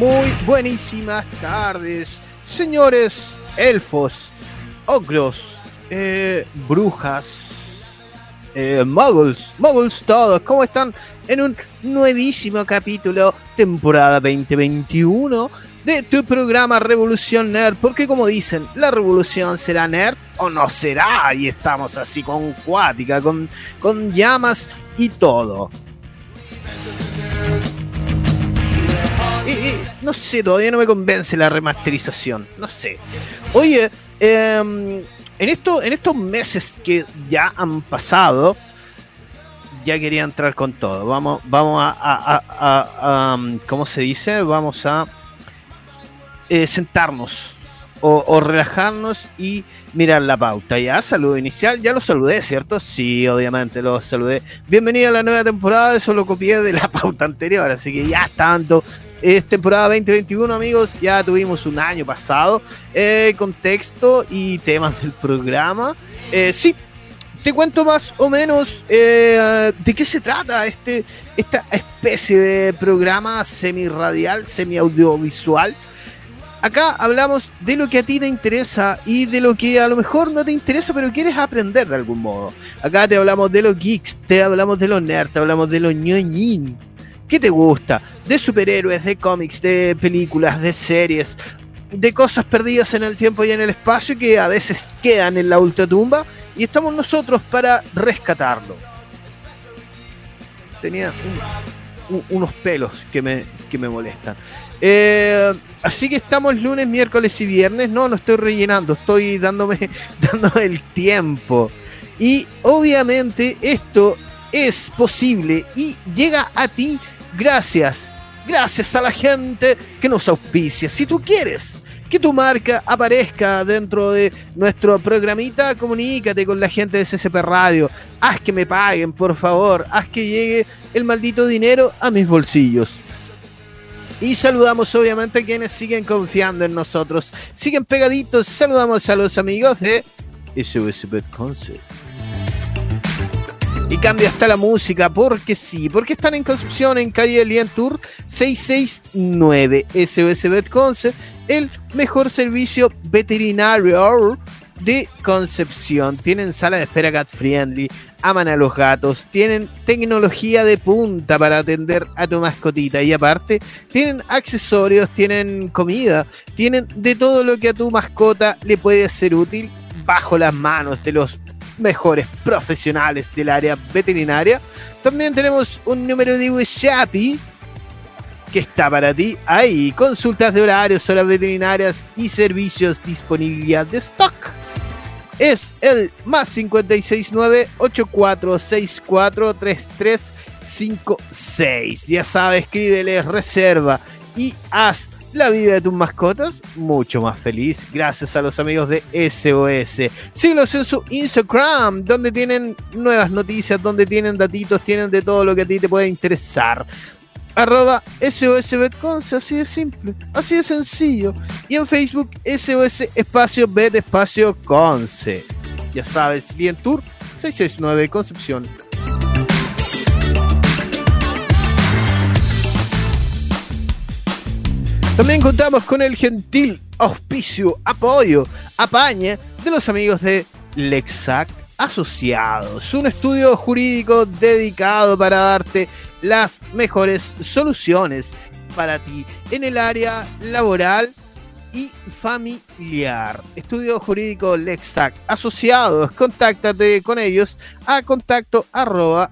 Muy buenísimas tardes, señores elfos, ogros, eh, brujas, eh, muggles, muggles todos, ¿cómo están? En un nuevísimo capítulo, temporada 2021 de tu programa Revolución Nerd, porque como dicen, la revolución será nerd o no será, y estamos así con cuática, con, con llamas y todo. No sé, todavía no me convence la remasterización. No sé. Oye, em, en, esto, en estos meses que ya han pasado, ya quería entrar con todo. Vamos, vamos a, a- ¿cómo se dice? Vamos a eh, sentarnos o, relajarnos y mirar la pauta. Ya, saludo inicial, ya lo saludé, ¿cierto? Sí, obviamente lo saludé. Bienvenido a la nueva temporada, eso lo copié de la pauta anterior, así que ya tanto. Es temporada 2021, amigos. Ya tuvimos un año pasado. Eh, contexto y temas del programa. Eh, sí, te cuento más o menos eh, de qué se trata este, esta especie de programa semi-radial, semi-audiovisual. Acá hablamos de lo que a ti te interesa y de lo que a lo mejor no te interesa, pero quieres aprender de algún modo. Acá te hablamos de los geeks, te hablamos de los nerds, te hablamos de los ñoñín. ¿Qué te gusta? De superhéroes, de cómics, de películas, de series, de cosas perdidas en el tiempo y en el espacio que a veces quedan en la ultratumba y estamos nosotros para rescatarlo. Tenía un- un- unos pelos que me, que me molestan. Eh, así que estamos lunes, miércoles y viernes. No, no estoy rellenando, estoy dándome, dándome el tiempo. Y obviamente esto es posible y llega a ti gracias, gracias a la gente que nos auspicia. Si tú quieres que tu marca aparezca dentro de nuestro programita, comunícate con la gente de CCP Radio. Haz que me paguen, por favor. Haz que llegue el maldito dinero a mis bolsillos. Y saludamos obviamente a quienes siguen confiando en nosotros. Siguen pegaditos. Saludamos a los amigos de SOS Bet Concept. Y cambia hasta la música, porque sí, porque están en Concepción, en calle Lien Tour 669 SOS Bet Concept, el mejor servicio veterinario de Concepción. Tienen sala de espera cat friendly, aman a los gatos, tienen tecnología de punta para atender a tu mascotita y aparte tienen accesorios, tienen comida, tienen de todo lo que a tu mascota le puede ser útil bajo las manos de los mejores profesionales del área veterinaria. También tenemos un número de WhatsApp que está para ti ahí. Consultas de horarios, horas veterinarias y servicios, disponibilidad de stock. Es el más 569-8464-3356. Ya sabes, escríbele reserva y haz la vida de tus mascotas mucho más feliz gracias a los amigos de SOS. Síguelos en su Instagram, donde tienen nuevas noticias, donde tienen datitos, tienen de todo lo que a ti te puede interesar. Arroba SOS Betconce, así de simple, así de sencillo. Y en Facebook, SOS Espacio Bet Espacio Conce. Ya sabes, Bien Tour 669 Concepción. También contamos con el gentil auspicio, apoyo, apaña de los amigos de Lexac Asociados, un estudio jurídico dedicado para darte las mejores soluciones para ti en el área laboral y familiar. Estudio jurídico Lexac Asociados, contáctate con ellos a contacto arroba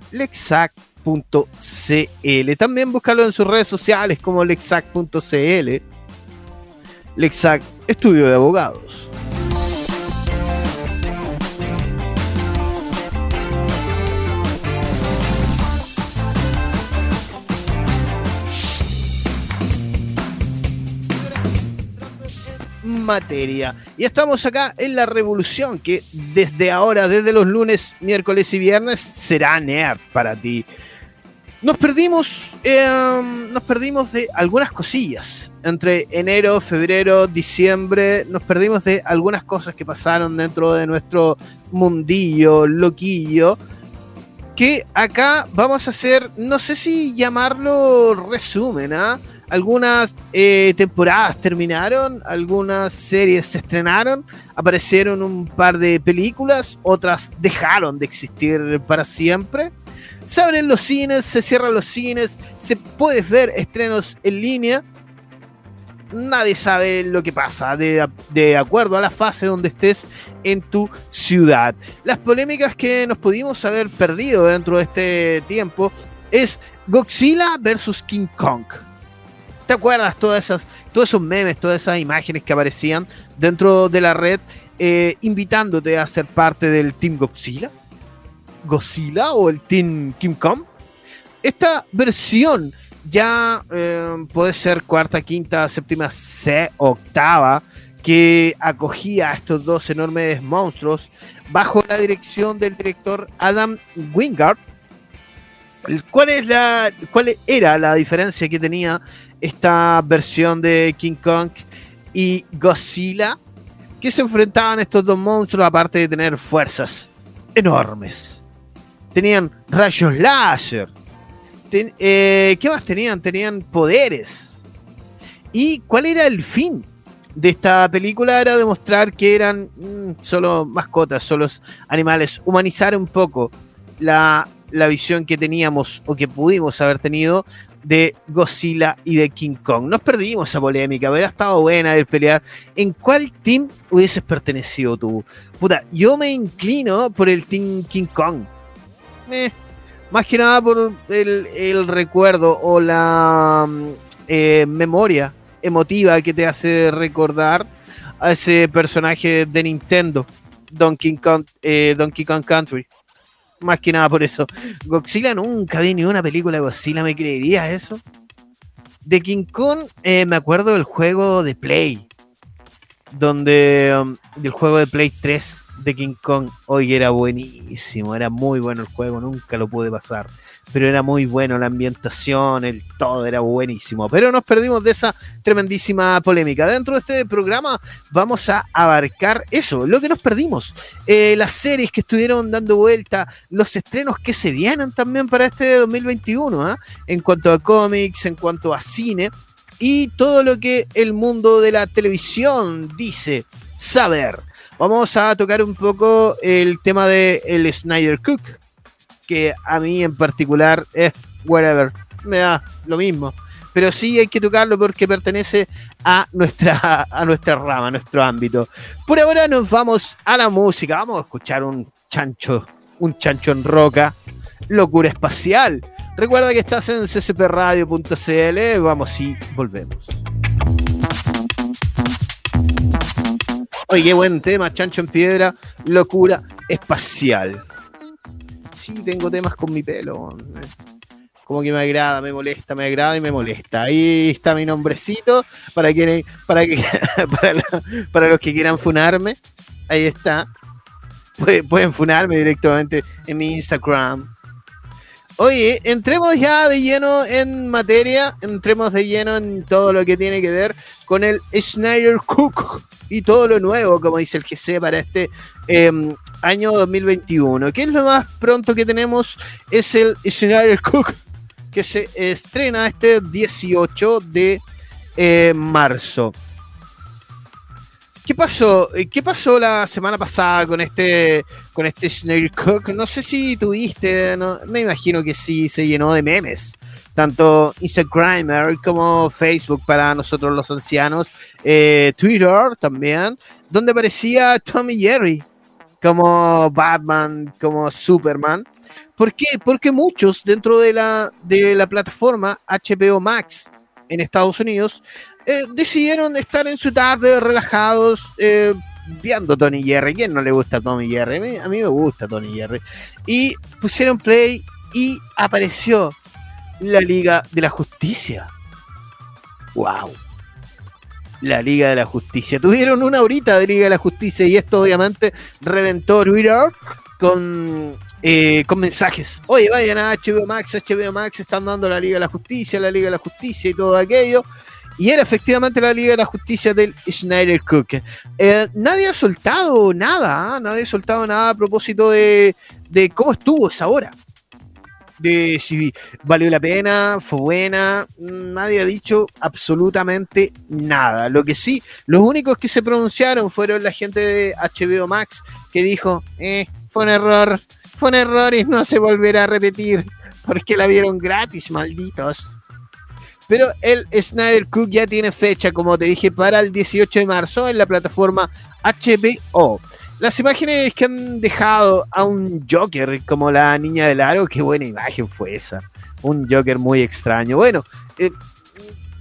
lexac.cl. También búscalo en sus redes sociales como lexac.cl. Lexac, estudio de abogados. materia. Y estamos acá en la revolución que desde ahora, desde los lunes, miércoles y viernes, será nerd para ti. Nos perdimos, em, nos perdimos de algunas cosillas. Entre enero, febrero, diciembre, nos perdimos de algunas cosas que pasaron dentro de nuestro mundillo, loquillo. Que acá vamos a hacer, no sé si llamarlo resumen, ¿ah? Algunas eh, temporadas terminaron, algunas series se estrenaron, aparecieron un par de películas, otras dejaron de existir para siempre. Se abren los cines, se cierran los cines, se puedes ver estrenos en línea. Nadie sabe lo que pasa de, de, acuerdo a la fase donde estés en tu ciudad. Las polémicas que nos pudimos haber perdido dentro de este tiempo es Godzilla versus King Kong. ¿Te acuerdas todas esas, todos esos memes, todas esas imágenes que aparecían dentro de la red eh, invitándote a ser parte del Team Godzilla? Godzilla o el Team King Kong. Esta versión ya eh, puede ser cuarta, quinta, séptima, C, octava, que acogía a estos dos enormes monstruos bajo la dirección del director Adam Wingard. ¿Cuál, es la, ¿Cuál era la diferencia que tenía esta versión de King Kong y Godzilla? Que se enfrentaban estos dos monstruos aparte de tener fuerzas enormes tenían rayos láser. Eh, ¿Qué más tenían? Tenían poderes. ¿Y cuál era el fin de esta película? Era demostrar que eran mm, solo mascotas, solo animales, humanizar un poco la, la visión que teníamos o que pudimos haber tenido de Godzilla y de King Kong. Nos perdimos esa polémica, hubiera estado buena el pelear. ¿En cuál team hubieses pertenecido tú? Puta, yo me inclino por el Team King Kong más que nada por el, recuerdo o la mm, eh, memoria emotiva que te hace recordar a ese personaje de Nintendo, Donkey Kong, eh, Donkey Kong Country. Más que nada por eso. Godzilla nunca vi ni una película de Godzilla, ¿me creerías eso? De King Kong eh, me acuerdo del juego de Play. Donde. Um, del juego de Play 3 de King Kong hoy era buenísimo, era muy bueno el juego, nunca lo pude pasar, pero era muy bueno la ambientación, el todo era buenísimo, pero nos perdimos de esa tremendísima polémica. Dentro de este programa vamos a abarcar eso, lo que nos perdimos, eh, las series que estuvieron dando vuelta, los estrenos que se vienen también para este 2021, ¿ah? en cuanto a cómics, en cuanto a cine y todo lo que el mundo de la televisión dice saber. Vamos a tocar un poco el tema de Snyder Cook, que a mí en particular es whatever, me da lo mismo. Pero sí hay que tocarlo porque pertenece a nuestra, a nuestra rama, a nuestro ámbito. Por ahora nos vamos a la música. Vamos a escuchar un chancho, un chancho en roca. Locura espacial. Recuerda que estás en ccpradio.cl. Vamos y volvemos. Oye, qué buen tema, Chancho en Piedra, locura espacial. Sí, tengo temas con mi pelo. Como que me agrada, me molesta, me agrada y me molesta. Ahí está mi nombrecito para quienes, para que, para, los que quieran funarme. Ahí está. pueden funarme directamente en mi Instagram. Oye, entremos ya de lleno en materia, entremos de lleno en todo lo que tiene que ver con el Snyder Cook y todo lo nuevo, como dice el GC, para este em, año 2021. ¿Qué es lo más pronto que tenemos? Es el Snyder Cook, que se estrena este 18 de eh, marzo. ¿Qué pasó? Eh, ¿Qué pasó la semana pasada con este con este Snake Cook? No sé si tuviste, me imagino que sí se llenó de memes. Tanto Instagram como Facebook para nosotros los ancianos, eh, Twitter también, donde aparecía Tommy Jerry como Batman, como Superman. ¿Por qué? Porque muchos dentro de la, de la plataforma HBO Max en Estados Unidos eh, decidieron estar en su tarde relajados, eh, viendo Tony Jerry. ¿Quién no le gusta Tony Jerry? A mí, me gusta Tony Jerry. Y pusieron play y apareció la Liga de la Justicia. ¡Wow! La Liga de la Justicia. Tuvieron una horita de Liga de la Justicia y esto obviamente reventó Twitter con, eh, con mensajes. Oye, vayan a HBO Max, HBO Max están dando la Liga de la Justicia, la Liga de la Justicia y todo aquello. Y era efectivamente la Liga de la Justicia del Schneider Cook. Eh, nadie ha soltado nada, ¿ah? nadie ha soltado nada a propósito de, de cómo estuvo esa hora de si valió la pena, fue buena, nadie ha dicho absolutamente nada. Lo que sí, los únicos que se pronunciaron fueron la gente de HBO Max que dijo, eh, fue un error, fue un error y no se volverá a repetir porque la vieron gratis, malditos. Pero el Snyder Cook ya tiene fecha, como te dije, para el 18 de marzo en la plataforma HBO. Las imágenes que han dejado a un Joker como la niña del aro, qué buena imagen fue esa. Un Joker muy extraño. Bueno, eh,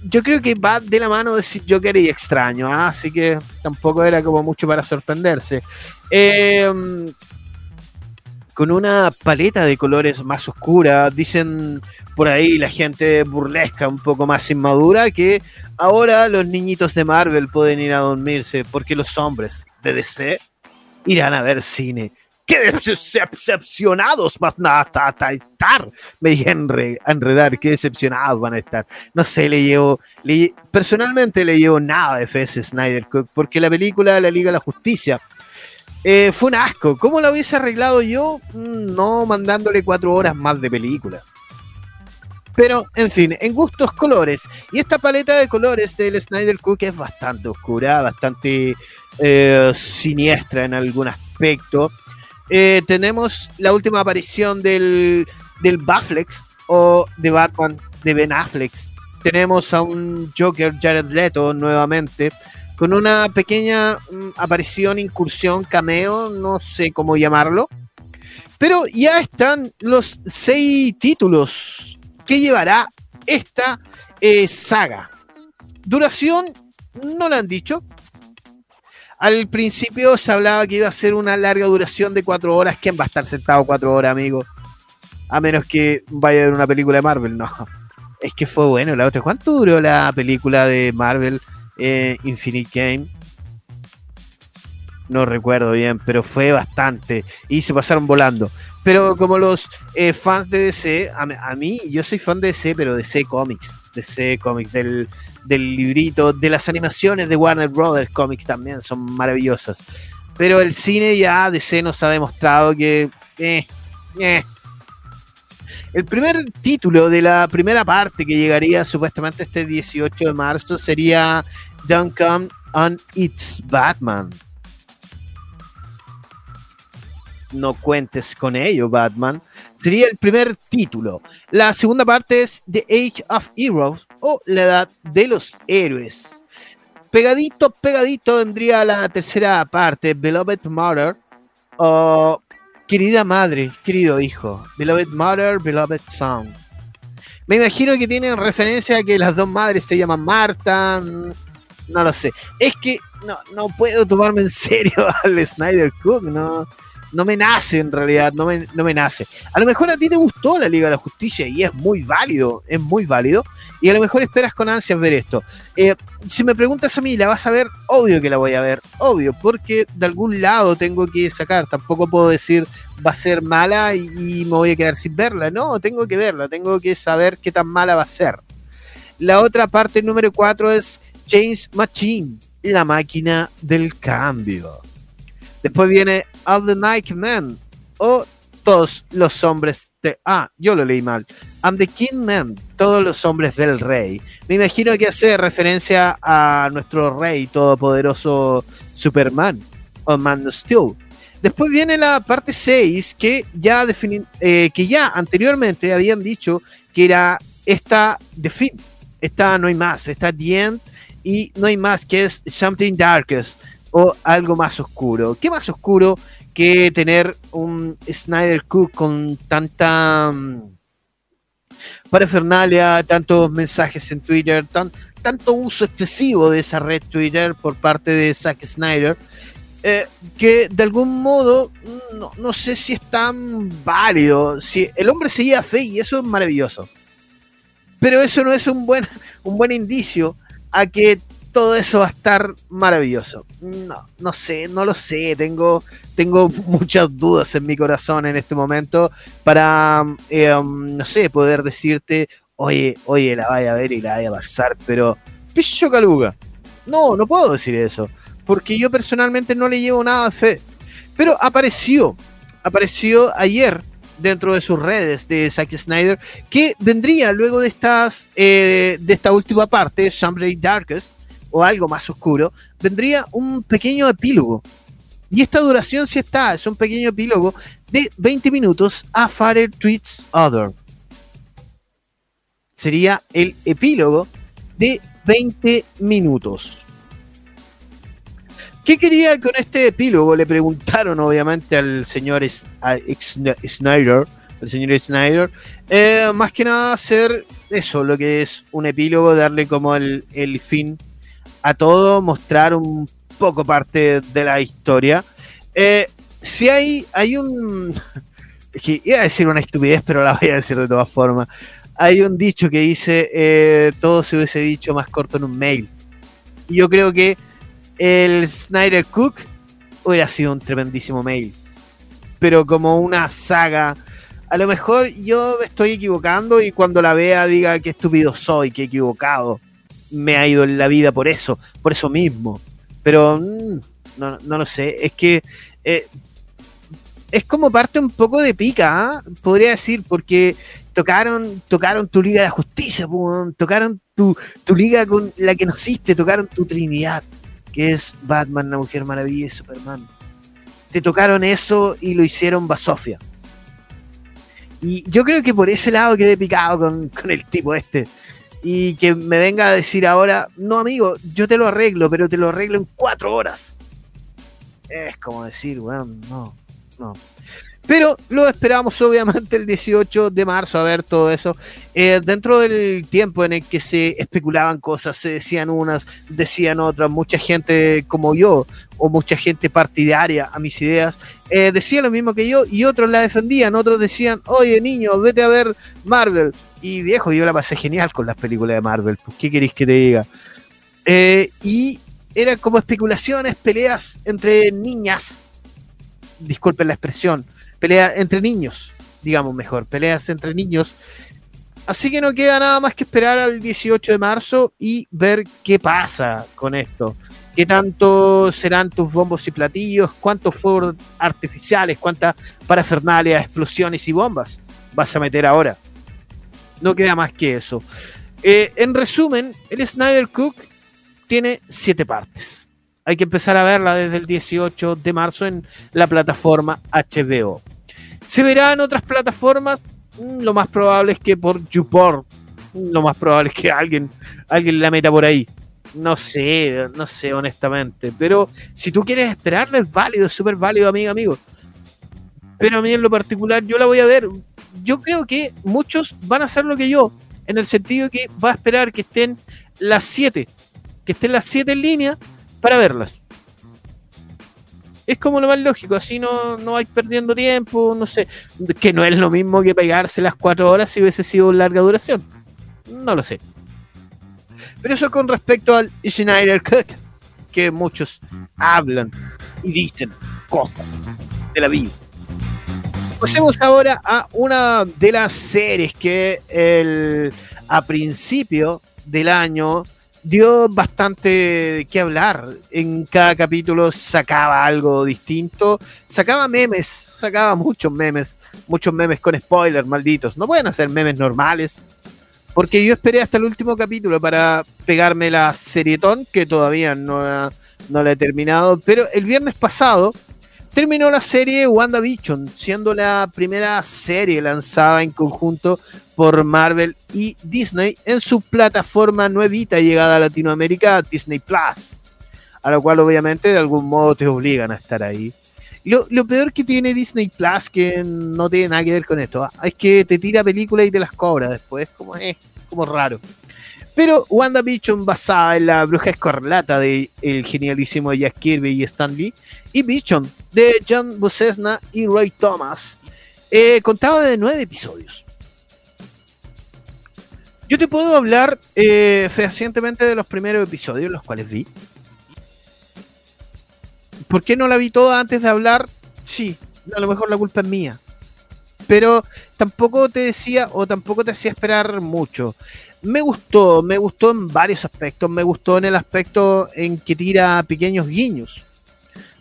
yo creo que va de la mano de Joker y extraño, ¿ah? así que tampoco era como mucho para sorprenderse. Eh, con una paleta de colores más oscura. Dicen por ahí la gente burlesca, un poco más inmadura, que ahora los niñitos de Marvel pueden ir a dormirse porque los hombres de DC irán a ver cine. ¡Qué decepcionados van a estar! Me dije enredar, qué decepcionados van a estar. No sé, le llevo, personalmente le llevo nada de fe Snyder porque la película La Liga de la Justicia eh, fue un asco. ¿Cómo lo hubiese arreglado yo? Mm, no mandándole cuatro horas más de película. Pero, en fin, en gustos colores. Y esta paleta de colores del Snyder Cook es bastante oscura, bastante eh, siniestra en algún aspecto. Eh, tenemos la última aparición del, del Baflex o de Batman de Ben Affleck. Tenemos a un Joker Jared Leto nuevamente con una pequeña mm, aparición, incursión, cameo, no sé cómo llamarlo. Pero ya están los seis títulos que llevará esta eh, saga. Duración, no lo han dicho. Al principio se hablaba que iba a ser una larga duración de cuatro horas. ¿Quién va a estar sentado cuatro horas, amigo? A menos que vaya a ver una película de Marvel, no. Es que fue bueno la otra. ¿Cuánto duró la película de Marvel? eh, Infinite Game. No recuerdo bien, pero fue bastante. Y se pasaron volando. Pero como los eh, fans de DC, a, mí, yo soy fan de DC, pero DC Comics. DC Comics, del, del librito, de las animaciones de Warner Brothers Comics también son maravillosas. Pero el cine ya DC nos ha demostrado que. Eh, eh. El primer título de la primera parte que llegaría supuestamente este 18 de marzo sería Don't Come on It's Batman. No cuentes con ello, Batman. Sería el primer título. La segunda parte es The Age of Heroes o La Edad de los Héroes. Pegadito, pegadito vendría la tercera parte, Beloved Mother o Querida Madre, querido hijo. Beloved Mother, Beloved Son. Me imagino que tienen referencia a que las dos madres se llaman Marta, no lo sé. Es que no, no puedo tomarme en serio al Snyder Cook, no, no me nace en realidad, no me, no me nace. A lo mejor a ti te gustó la Liga de la Justicia y es muy válido, es muy válido, y a lo mejor esperas con ansias ver esto. Eh, si me preguntas a mí, ¿la vas a ver? Obvio que la voy a ver, obvio, porque de algún lado tengo que sacar, tampoco puedo decir va a ser mala y, y me voy a quedar sin verla, no, tengo que verla, tengo que saber qué tan mala va a ser. La otra parte número 4 es James Machine, la máquina del cambio. Después viene All the Nightmen o todos los hombres de... Ah, yo lo leí mal. I'm the King Man, todos los hombres del rey. Me imagino que hace referencia a nuestro rey todopoderoso Superman o Man of Steel. Después viene la parte 6 que ya, eh, que ya anteriormente habían dicho que era esta de fin. Esta no hay más, esta The End y no hay más que es Something Darkest o algo más oscuro. ¿Qué más oscuro que tener un Snyder Cook con tanta um, parafernalia, tantos mensajes en Twitter, tan, tanto uso excesivo de esa red Twitter por parte de Zack Snyder? Eh, que de algún modo no, no, sé si es tan válido. Si el hombre seguía fe y eso es maravilloso. Pero eso no es un buen, un buen indicio a que todo eso va a estar maravilloso. No, no sé, no lo sé. Tengo, tengo muchas dudas en mi corazón en este momento para, um, no sé, poder decirte, oye, oye, la vaya a ver y la vaya a pasar, pero picho caluga. No, no puedo decir eso, porque yo personalmente no le llevo nada de fe. Pero apareció, apareció ayer dentro de sus redes de Zack Snyder que vendría luego de estas eh, de esta última parte, Someday Darkest o algo más oscuro, vendría un pequeño epílogo. Y esta duración sí está, es un pequeño epílogo de 20 minutos a Father Tweets Other. Sería el epílogo de 20 minutos. ¿Qué quería con este epílogo? Le preguntaron obviamente al señor Snyder, el señor Snyder, eh, más que nada hacer eso, lo que es un epílogo, darle como el, el fin a todo, mostrar un poco parte de la historia. Eh, si hay, hay un... iba a decir una estupidez, pero la voy a decir de todas formas. Hay un dicho que dice, eh, todo se hubiese dicho más corto en un mail. Y yo creo que el Snyder Cook hubiera sido un tremendísimo mail. Pero como una saga. A lo mejor yo me estoy equivocando y cuando la vea diga qué estúpido soy, qué equivocado. Me ha ido en la vida por eso, por eso mismo. Pero mm, no, no lo sé. Es que eh, es como parte un poco de pica, ¿ah? podría decir, porque tocaron, tocaron tu Liga de Justicia, tocaron tu, tu liga con la que naciste, tocaron tu Trinidad que es Batman, la Mujer Maravilla y Superman. Te tocaron eso y lo hicieron Basofia. Y yo creo que por ese lado quedé picado con, el tipo este. Y que me venga a decir ahora, no amigo, yo te lo arreglo, pero te lo arreglo en cuatro horas. Es como decir, bueno, no, no. Pero lo esperamos obviamente el 18 de marzo a ver todo eso. Eh, dentro del tiempo en el que se especulaban cosas, se decían unas, decían otras, mucha gente como yo o mucha gente partidaria a mis ideas eh, decía lo mismo que yo y otros la defendían, otros decían, oye niño, vete a ver Marvel. Y viejo, yo la pasé genial con las películas de Marvel, pues, ¿qué queréis que te diga? Eh, y eran como especulaciones, peleas entre niñas, disculpen la expresión, pelea entre niños, digamos mejor, peleas entre niños. Así que no queda nada más que esperar al 18 de marzo y ver qué pasa con esto. ¿Qué tanto serán tus bombos y platillos? ¿Cuántos fuegos artificiales? ¿Cuántas parafernalias, explosiones y bombas vas a meter ahora? No queda más que eso. Eh, en resumen, el Snyder Cook tiene siete partes hay que empezar a verla desde el 18 de marzo en la plataforma HBO. ¿Se verá en otras plataformas? Mm, lo más probable es que por YouPorn. Mm, lo más probable es que alguien, alguien la meta por ahí. No sé, no sé honestamente. Pero si tú quieres esperarla es válido, es súper válido, amigo, amigo. Pero a mí en lo particular yo la voy a ver. Yo creo que muchos van a hacer lo que yo. En el sentido que va a esperar que estén las 7. Que estén las 7 en línea para verlas. Es como lo más lógico, así no, no vais perdiendo tiempo, no sé, que no es lo mismo que pegarse las cuatro horas si hubiese sido larga duración. No lo sé. Pero eso con respecto al Schneider Cook, que muchos hablan y dicen cosas de la vida. Pasemos ahora a una de las series que el, a principio del año dio bastante que hablar. En cada capítulo sacaba algo distinto, sacaba memes, sacaba muchos memes, muchos memes con spoilers, malditos. No pueden hacer memes normales. Porque yo esperé hasta el último capítulo para pegarme la serietón, que todavía no, no la he terminado. Pero el viernes pasado terminó la serie WandaVision, siendo la primera serie lanzada en conjunto por Marvel y Disney en su plataforma nuevita llegada a Latinoamérica, Disney Plus, a lo cual obviamente de algún modo te obligan a estar ahí. lo, peor que tiene Disney Plus, que no tiene nada que ver con esto, ¿ah? es que te tira películas y te las cobra después, como es como raro. Pero WandaVision, basada en la bruja escarlata de el genialísimo Jack Kirby y Stan Lee, y Vision de John Buscesna y Roy Thomas, eh, contaba de nueve episodios. Yo te puedo hablar eh, fehacientemente de los primeros episodios, los cuales vi. ¿Por qué no la vi toda antes de hablar? Sí, a lo mejor la culpa es mía. Pero tampoco te decía o tampoco te hacía esperar mucho. Me gustó, me gustó en varios aspectos. Me gustó en el aspecto en que tira pequeños guiños.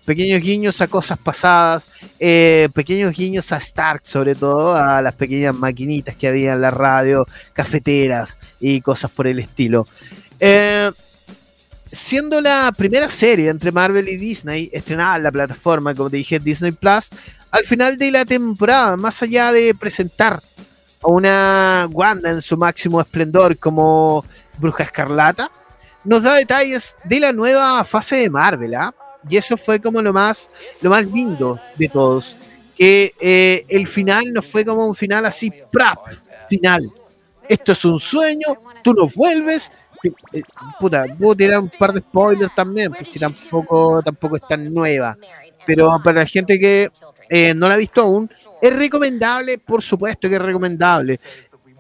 Pequeños guiños a cosas pasadas, eh, pequeños guiños a Stark, sobre todo, a las pequeñas maquinitas que había en la radio, cafeteras y cosas por el estilo. Eh, siendo la primera serie entre Marvel y Disney estrenada en la plataforma, como te dije, Disney Plus, al final de la temporada, más allá de presentar a una Wanda en su máximo esplendor como Bruja Escarlata, nos da detalles de la nueva fase de Marvel, ¿ah? Y eso fue como lo más, lo más lindo de todos. Que eh, el final no fue como un final así, ¡prap! Final. Esto es un sueño, tú no vuelves, eh, puta, puedo tirar un par de spoilers también, porque tampoco, tampoco es tan nueva. Pero para la gente que eh, no la ha visto aún, es recomendable, por supuesto que es recomendable.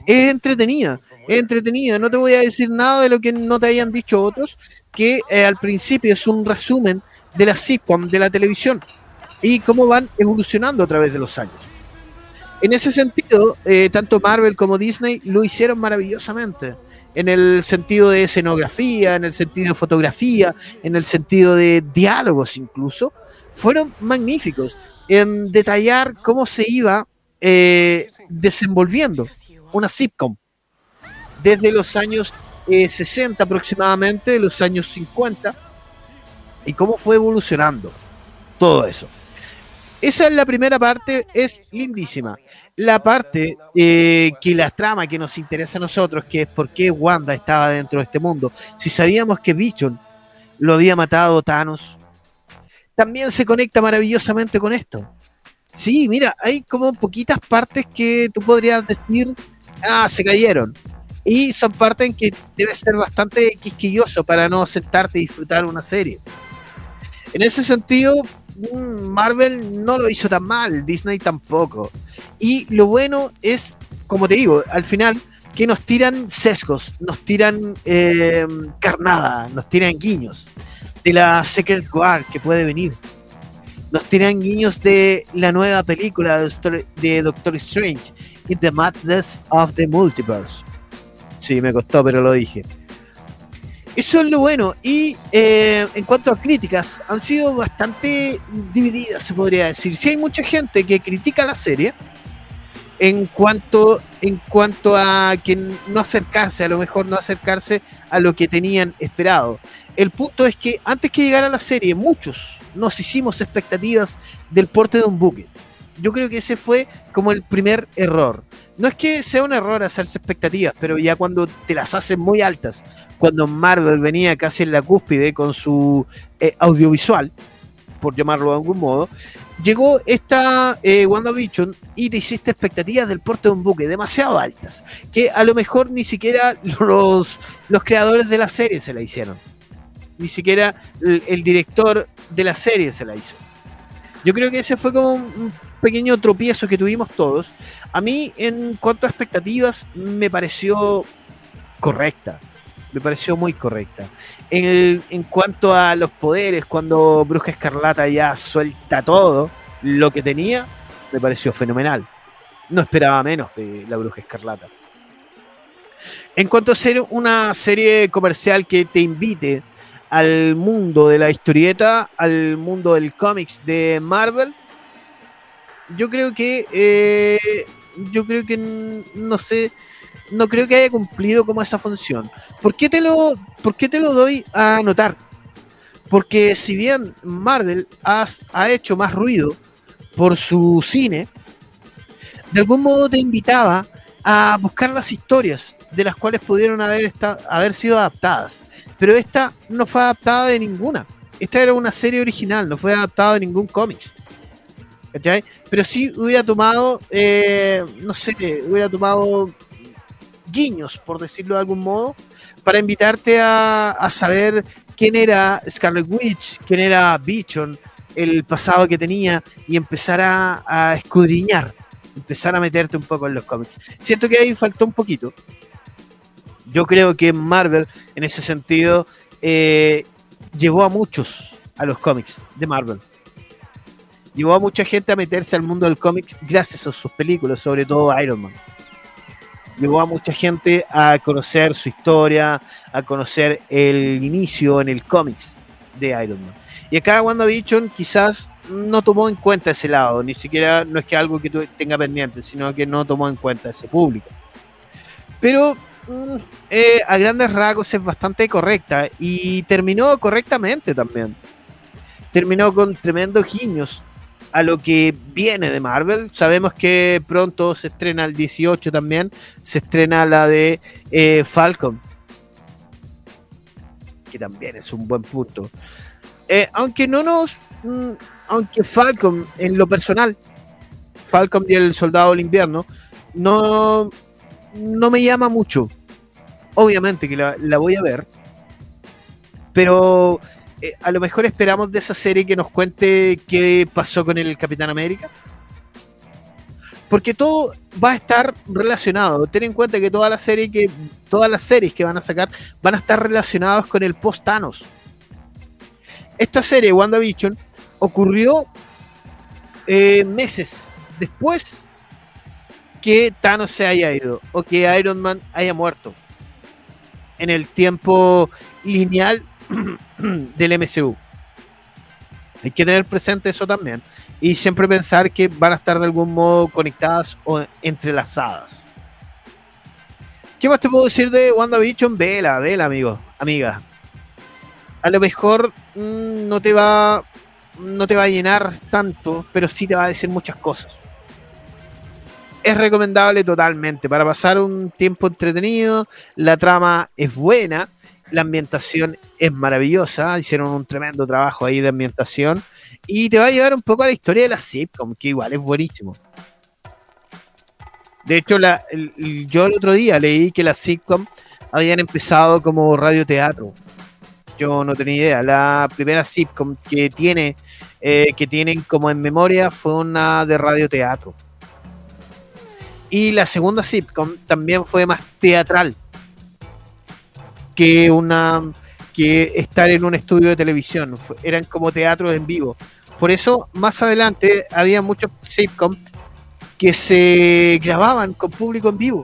Es entretenida, es entretenida. No te voy a decir nada de lo que no te hayan dicho otros, que eh, al principio es un resumen de la sitcom, de la televisión, y cómo van evolucionando a través de los años. En ese sentido, tanto Marvel como Disney lo hicieron maravillosamente en el sentido de escenografía, en el sentido de fotografía, en el sentido de diálogos incluso, fueron magníficos en detallar cómo se iba eh, desenvolviendo una sitcom desde los años 60 eh, aproximadamente, los años 50, y cómo fue evolucionando todo eso. Esa es la primera parte, es lindísima la parte eh, que la trama que nos interesa a nosotros, que es por qué Wanda estaba dentro de este mundo. Si sabíamos que Vision lo había matado Thanos, también se conecta maravillosamente con esto. Sí, mira, hay como poquitas partes que tú podrías decir, ah, se cayeron. Y son partes en que debe ser bastante quisquilloso para no sentarte y disfrutar una serie. En ese sentido, Mm, Marvel no lo hizo tan mal, Disney tampoco. Y lo bueno es, como te digo, al final, que nos tiran sesgos, nos tiran eh, carnada, nos tiran guiños de la Secret War que puede venir. Nos tiran guiños de la nueva película de Doctor Strange, In the Madness of the Multiverse. Sí, me costó, pero lo dije. Eso es lo bueno. Y eh, en cuanto a críticas, han sido bastante divididas, se podría decir. Si hay mucha gente que critica la serie en cuanto, en cuanto a que no acercarse, a lo mejor no acercarse a lo que tenían esperado. El punto es que antes que llegara la serie, muchos nos hicimos expectativas del porte de un buque. Yo creo que ese fue como el primer error. No es que sea un error hacerse expectativas, pero ya cuando te las hacen muy altas, cuando Marvel venía casi en la cúspide con su eh, audiovisual, por llamarlo de algún modo, llegó esta eh, WandaVision y te hiciste expectativas del porte de un buque demasiado altas, que a lo mejor ni siquiera los, los creadores de la serie se la hicieron. Ni siquiera el, director de la serie se la hizo. Yo creo que ese fue como un pequeño tropiezo que tuvimos todos. A mí, en cuanto a expectativas, me pareció correcta me pareció muy correcta. En, en, cuanto a los poderes, cuando Bruja Escarlata ya suelta todo lo que tenía, me pareció fenomenal. No esperaba menos de la Bruja Escarlata. En cuanto a ser una serie comercial que te invite al mundo de la historieta, al mundo del cómics de Marvel, yo creo que eh, yo creo que no sé no creo que haya cumplido como esa función. ¿Por qué te lo, por qué te lo doy a notar? Porque si bien Marvel ha hecho más ruido por su cine, de algún modo te invitaba a buscar las historias de las cuales pudieron haber, haber sido adaptadas. Pero esta no fue adaptada de ninguna. Esta era una serie original, no fue adaptada de ningún cómic. Pero sí hubiera tomado, eh, no sé, hubiera tomado guiños, por decirlo de algún modo, para invitarte a, saber quién era Scarlet Witch, quién era Bichon, el pasado que tenía y empezar a, escudriñar, empezar a meterte un poco en los cómics. Siento que ahí faltó un poquito. Yo creo que Marvel, en ese sentido, eh, llevó a muchos a los cómics de Marvel. Llevó a mucha gente a meterse al mundo del cómic gracias a sus películas, sobre todo Iron Man. Llevó a mucha gente a conocer su historia, a conocer el inicio en el cómics de Iron Man. Y acá WandaVision quizás no tomó en cuenta ese lado, ni siquiera no es que algo que tenga pendiente, sino que no tomó en cuenta ese público. Pero eh, a grandes rasgos es bastante correcta y terminó correctamente también. Terminó con tremendos guiños a lo que viene de Marvel. Sabemos que pronto se estrena el 18 también, se estrena la de eh, Falcon, que también es un buen punto. Eh, aunque no nos. Mm, aunque Falcon, en lo personal, Falcon y el Soldado del Invierno, no, no me llama mucho. Obviamente que la, voy a ver. Pero eh, a lo mejor esperamos de esa serie que nos cuente qué pasó con el Capitán América. Porque todo va a estar relacionado. Ten en cuenta que toda la serie que, todas las series que van a sacar van a estar relacionadas con el post Thanos esta serie, WandaVision, ocurrió eh, meses después que Thanos se haya ido o que Iron Man haya muerto en el tiempo lineal del MCU. Hay que tener presente eso también y siempre pensar que van a estar de algún modo conectadas o entrelazadas. ¿Qué más te puedo decir de WandaVision? Vela, vela, amigo, amiga a lo mejor mm, no te va no te va a llenar tanto, pero sí te va a decir muchas cosas. Es recomendable totalmente para pasar un tiempo entretenido, la trama es buena, la ambientación es maravillosa, hicieron un tremendo trabajo ahí de ambientación y te va a llevar un poco a la historia de la sitcom, que igual es buenísimo. De hecho, yo el otro día leí que la sitcom habían empezado como radioteatro yo no tenía idea. La primera sitcom que tiene, eh, que tienen como en memoria fue una de radioteatro. Y la segunda sitcom también fue más teatral que una que estar en un estudio de televisión. Eran como teatros en vivo. Por eso, más adelante, había muchos sitcoms que se grababan con público en vivo.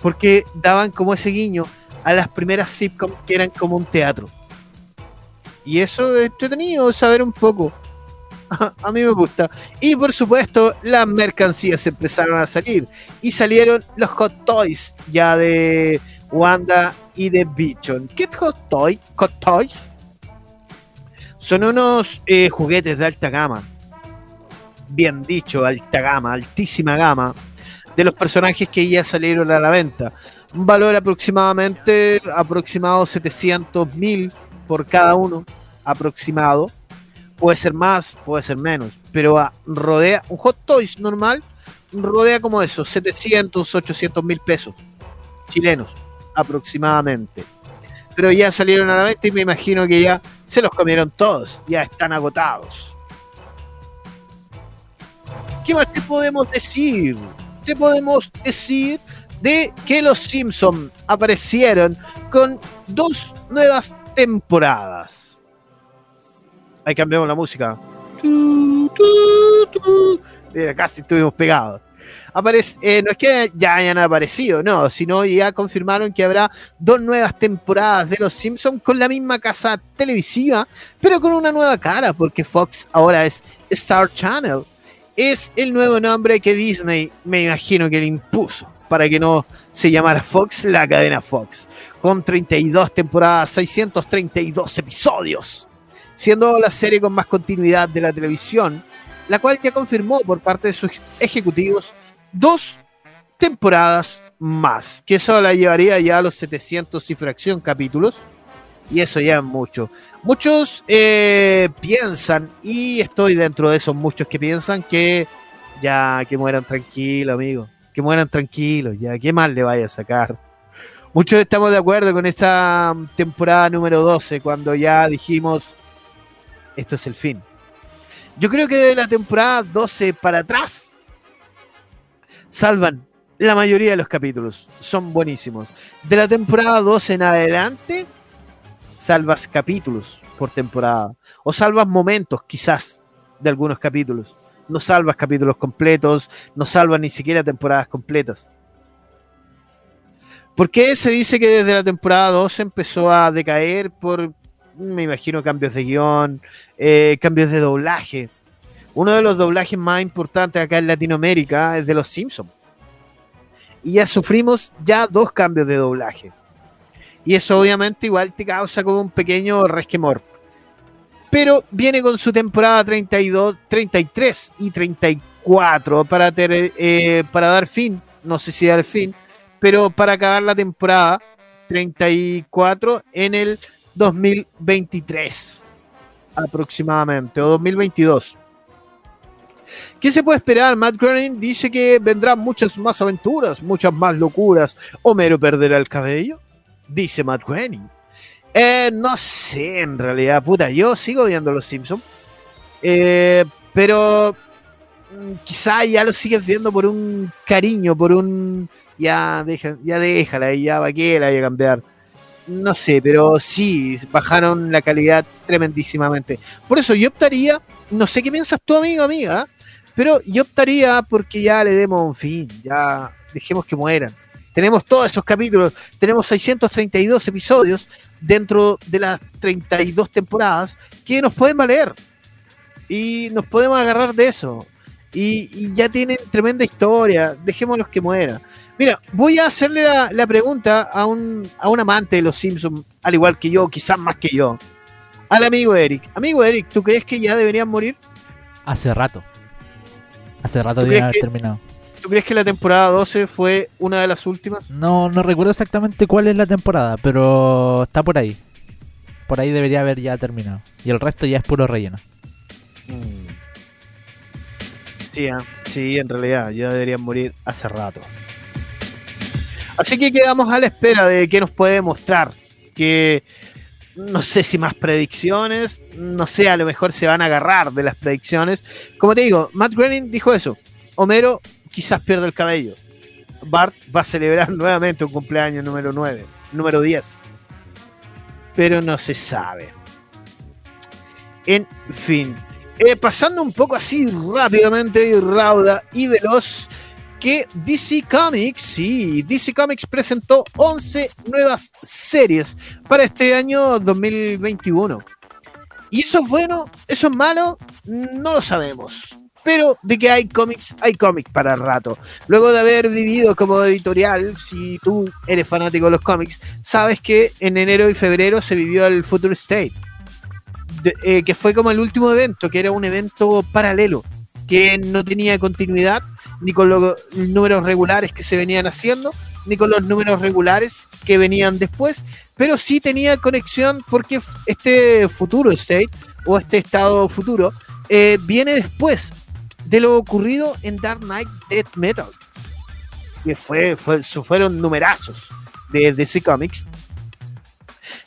Porque daban como ese guiño a las primeras sitcoms que eran como un teatro. Y eso es entretenido saber un poco. A mí me gusta. Y por supuesto, las mercancías empezaron a salir. Y salieron los Hot Toys ya de Wanda y de Bichon. ¿Qué Hot, Toy? Hot Toys? Son unos eh, juguetes de alta gama. Bien dicho, alta gama, altísima gama. De los personajes que ya salieron a la venta un valor aproximadamente aproximado 700 mil por cada uno, aproximado. Puede ser más, puede ser menos, pero ah, rodea un Hot Toys normal, rodea como eso, 700, 800 mil pesos chilenos aproximadamente. Pero ya salieron a la venta y me imagino que ya se los comieron todos, ya están agotados. ¿Qué más te podemos decir? Te podemos decir de que los Simpsons aparecieron con dos nuevas temporadas. Ahí cambiamos la música. Mira, casi estuvimos pegados. Aparece, eh, no es que ya hayan aparecido, no, sino ya confirmaron que habrá dos nuevas temporadas de Los Simpsons con la misma casa televisiva, pero con una nueva cara, porque Fox ahora es Star Channel. Es el nuevo nombre que Disney me imagino que le impuso para que no se llamara Fox, la cadena Fox, con 32 temporadas, 632 episodios, siendo la serie con más continuidad de la televisión, la cual ya confirmó por parte de sus ejecutivos dos temporadas más, que eso la llevaría ya a los 700 y fracción capítulos, y eso ya es mucho. Muchos eh, piensan, y estoy dentro de esos muchos que piensan que ya que mueran tranquilos, amigos que mueran tranquilos, ya, ¿qué más le vaya a sacar? Muchos estamos de acuerdo con esa temporada número 12, cuando ya dijimos, esto es el fin. Yo creo que de la temporada 12 para atrás, salvan La mayoría de los capítulos son buenísimos. De la temporada 2 en adelante, salvas capítulos por temporada. O salvas momentos, quizás, de algunos capítulos. No salvas capítulos completos, no salvas ni siquiera temporadas completas. ¿Por qué se dice que desde la temporada 2 empezó a decaer por, me imagino, cambios de guion, eh, cambios de doblaje? Uno de los doblajes más importantes acá en Latinoamérica es de Los Simpsons. Y ya sufrimos ya dos cambios de doblaje. Y eso obviamente igual te causa como un pequeño resquemor. Pero viene con su temporada 32, 33 y 34 para, eh, para dar fin, no sé si dar fin, pero para acabar la temporada 34 en el 2023 aproximadamente, o 2022. ¿Qué se puede esperar? Matt Groening dice que vendrán muchas más aventuras, muchas más locuras. ¿Homero perderá el cabello? Dice Matt Groening. Eh, no sé, en realidad, puta, yo sigo viendo Los Simpsons. Eh, pero mm, quizá ya lo sigues viendo por un cariño, por un... Ya, deja, ya déjala, ya va que la vaya a cambiar. No sé, pero sí, bajaron la calidad tremendísimamente. Por eso yo optaría, no sé qué piensas tú, amigo, amiga, pero yo optaría porque ya le demos un fin, ya dejemos que mueran. Tenemos todos esos capítulos, tenemos 632 episodios dentro de las 32 temporadas que nos pueden valer. Y nos podemos agarrar de eso. Y, ya tienen tremenda historia, dejémoslos que mueran. Mira, voy a hacerle la, la, pregunta a un, a un amante de los Simpsons, al igual que yo, quizás más que yo. Al amigo Eric. Amigo Eric, ¿tú crees que ya deberían morir? Hace rato. Hace rato debería haber terminado. ¿Tú crees que la temporada 12 fue una de las últimas? No, no recuerdo exactamente cuál es la temporada, pero está por ahí. Por ahí debería haber ya terminado. Y el resto ya es puro relleno. Mm. Sí, ¿eh? sí, en realidad, ya deberían morir hace rato. Así que quedamos a la espera de qué nos puede mostrar. Que no sé si más predicciones, no sé, a lo mejor se van a agarrar de las predicciones. Como te digo, Matt Groening dijo eso. Homero quizás pierda el cabello. Bart va a celebrar nuevamente un cumpleaños número 9, número 10. Pero no se sabe. En fin, eh, pasando un poco así rápidamente, rauda y veloz, que DC Comics, sí, DC Comics presentó 11 nuevas series para este año 2021. ¿Y eso es bueno? ¿Eso es malo? No lo sabemos. Pero de que hay cómics, hay cómics para el rato. Luego de haber vivido como editorial, si tú eres fanático de los cómics, sabes que en enero y febrero se vivió el Future State. Eh, que fue como el último evento, que era un evento paralelo, que no tenía continuidad ni con los números regulares que se venían haciendo, ni con los números regulares que venían después, pero sí tenía conexión porque este futuro state o este estado futuro eh, viene después de lo ocurrido en Dark Knight Death Metal, que fue, fue, fueron numerazos de DC Comics.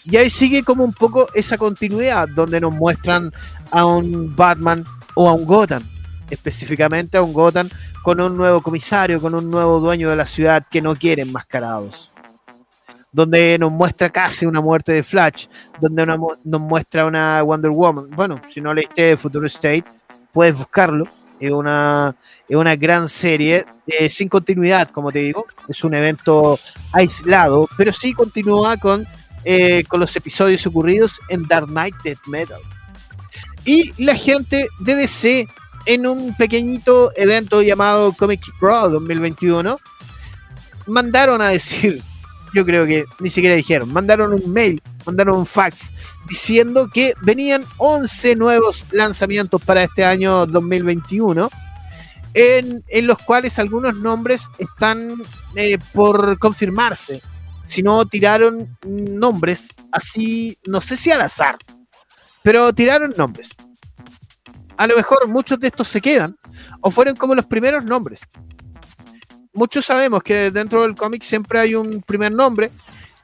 Y ahí sigue como un poco esa continuidad donde nos muestran a un Batman o a un Gotham específicamente a un Gotham con un nuevo comisario, con un nuevo dueño de la ciudad que no quiere enmascarados. Donde nos muestra casi una muerte de Flash, donde nos muestra una Wonder Woman. Bueno, si no leíste Future State, puedes buscarlo. Es una, es una gran serie eh, sin continuidad, como te digo. Es un evento aislado, pero sí continúa con, eh, con los episodios ocurridos en Dark Knight Death Metal. Y la gente de DC en un pequeñito evento llamado Comics Pro 2021, mandaron a decir, yo creo que ni siquiera dijeron, mandaron un mail, mandaron un fax diciendo que venían 11 nuevos lanzamientos para este año 2021. En, los cuales algunos nombres están eh, por confirmarse. Si no, tiraron nombres así, no sé si al azar, pero tiraron nombres a lo mejor muchos de estos se quedan o fueron como los primeros nombres. Muchos sabemos que dentro del cómic siempre hay un primer nombre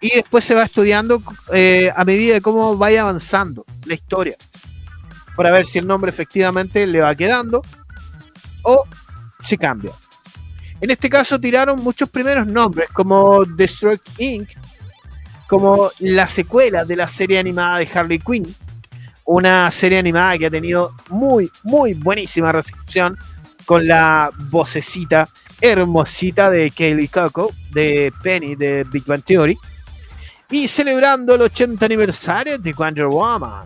y después se va estudiando eh, a medida de cómo vaya avanzando la historia para ver si el nombre efectivamente le va quedando o si cambia. En este caso tiraron muchos primeros nombres, como Destroy Inc., como la secuela de la serie animada de Harley Quinn, una serie animada que ha tenido muy, muy buenísima recepción con la vocecita hermosita de Kaylee Coco, de Penny de Big Bang Theory, y celebrando el 80 aniversario de Wonder Woman.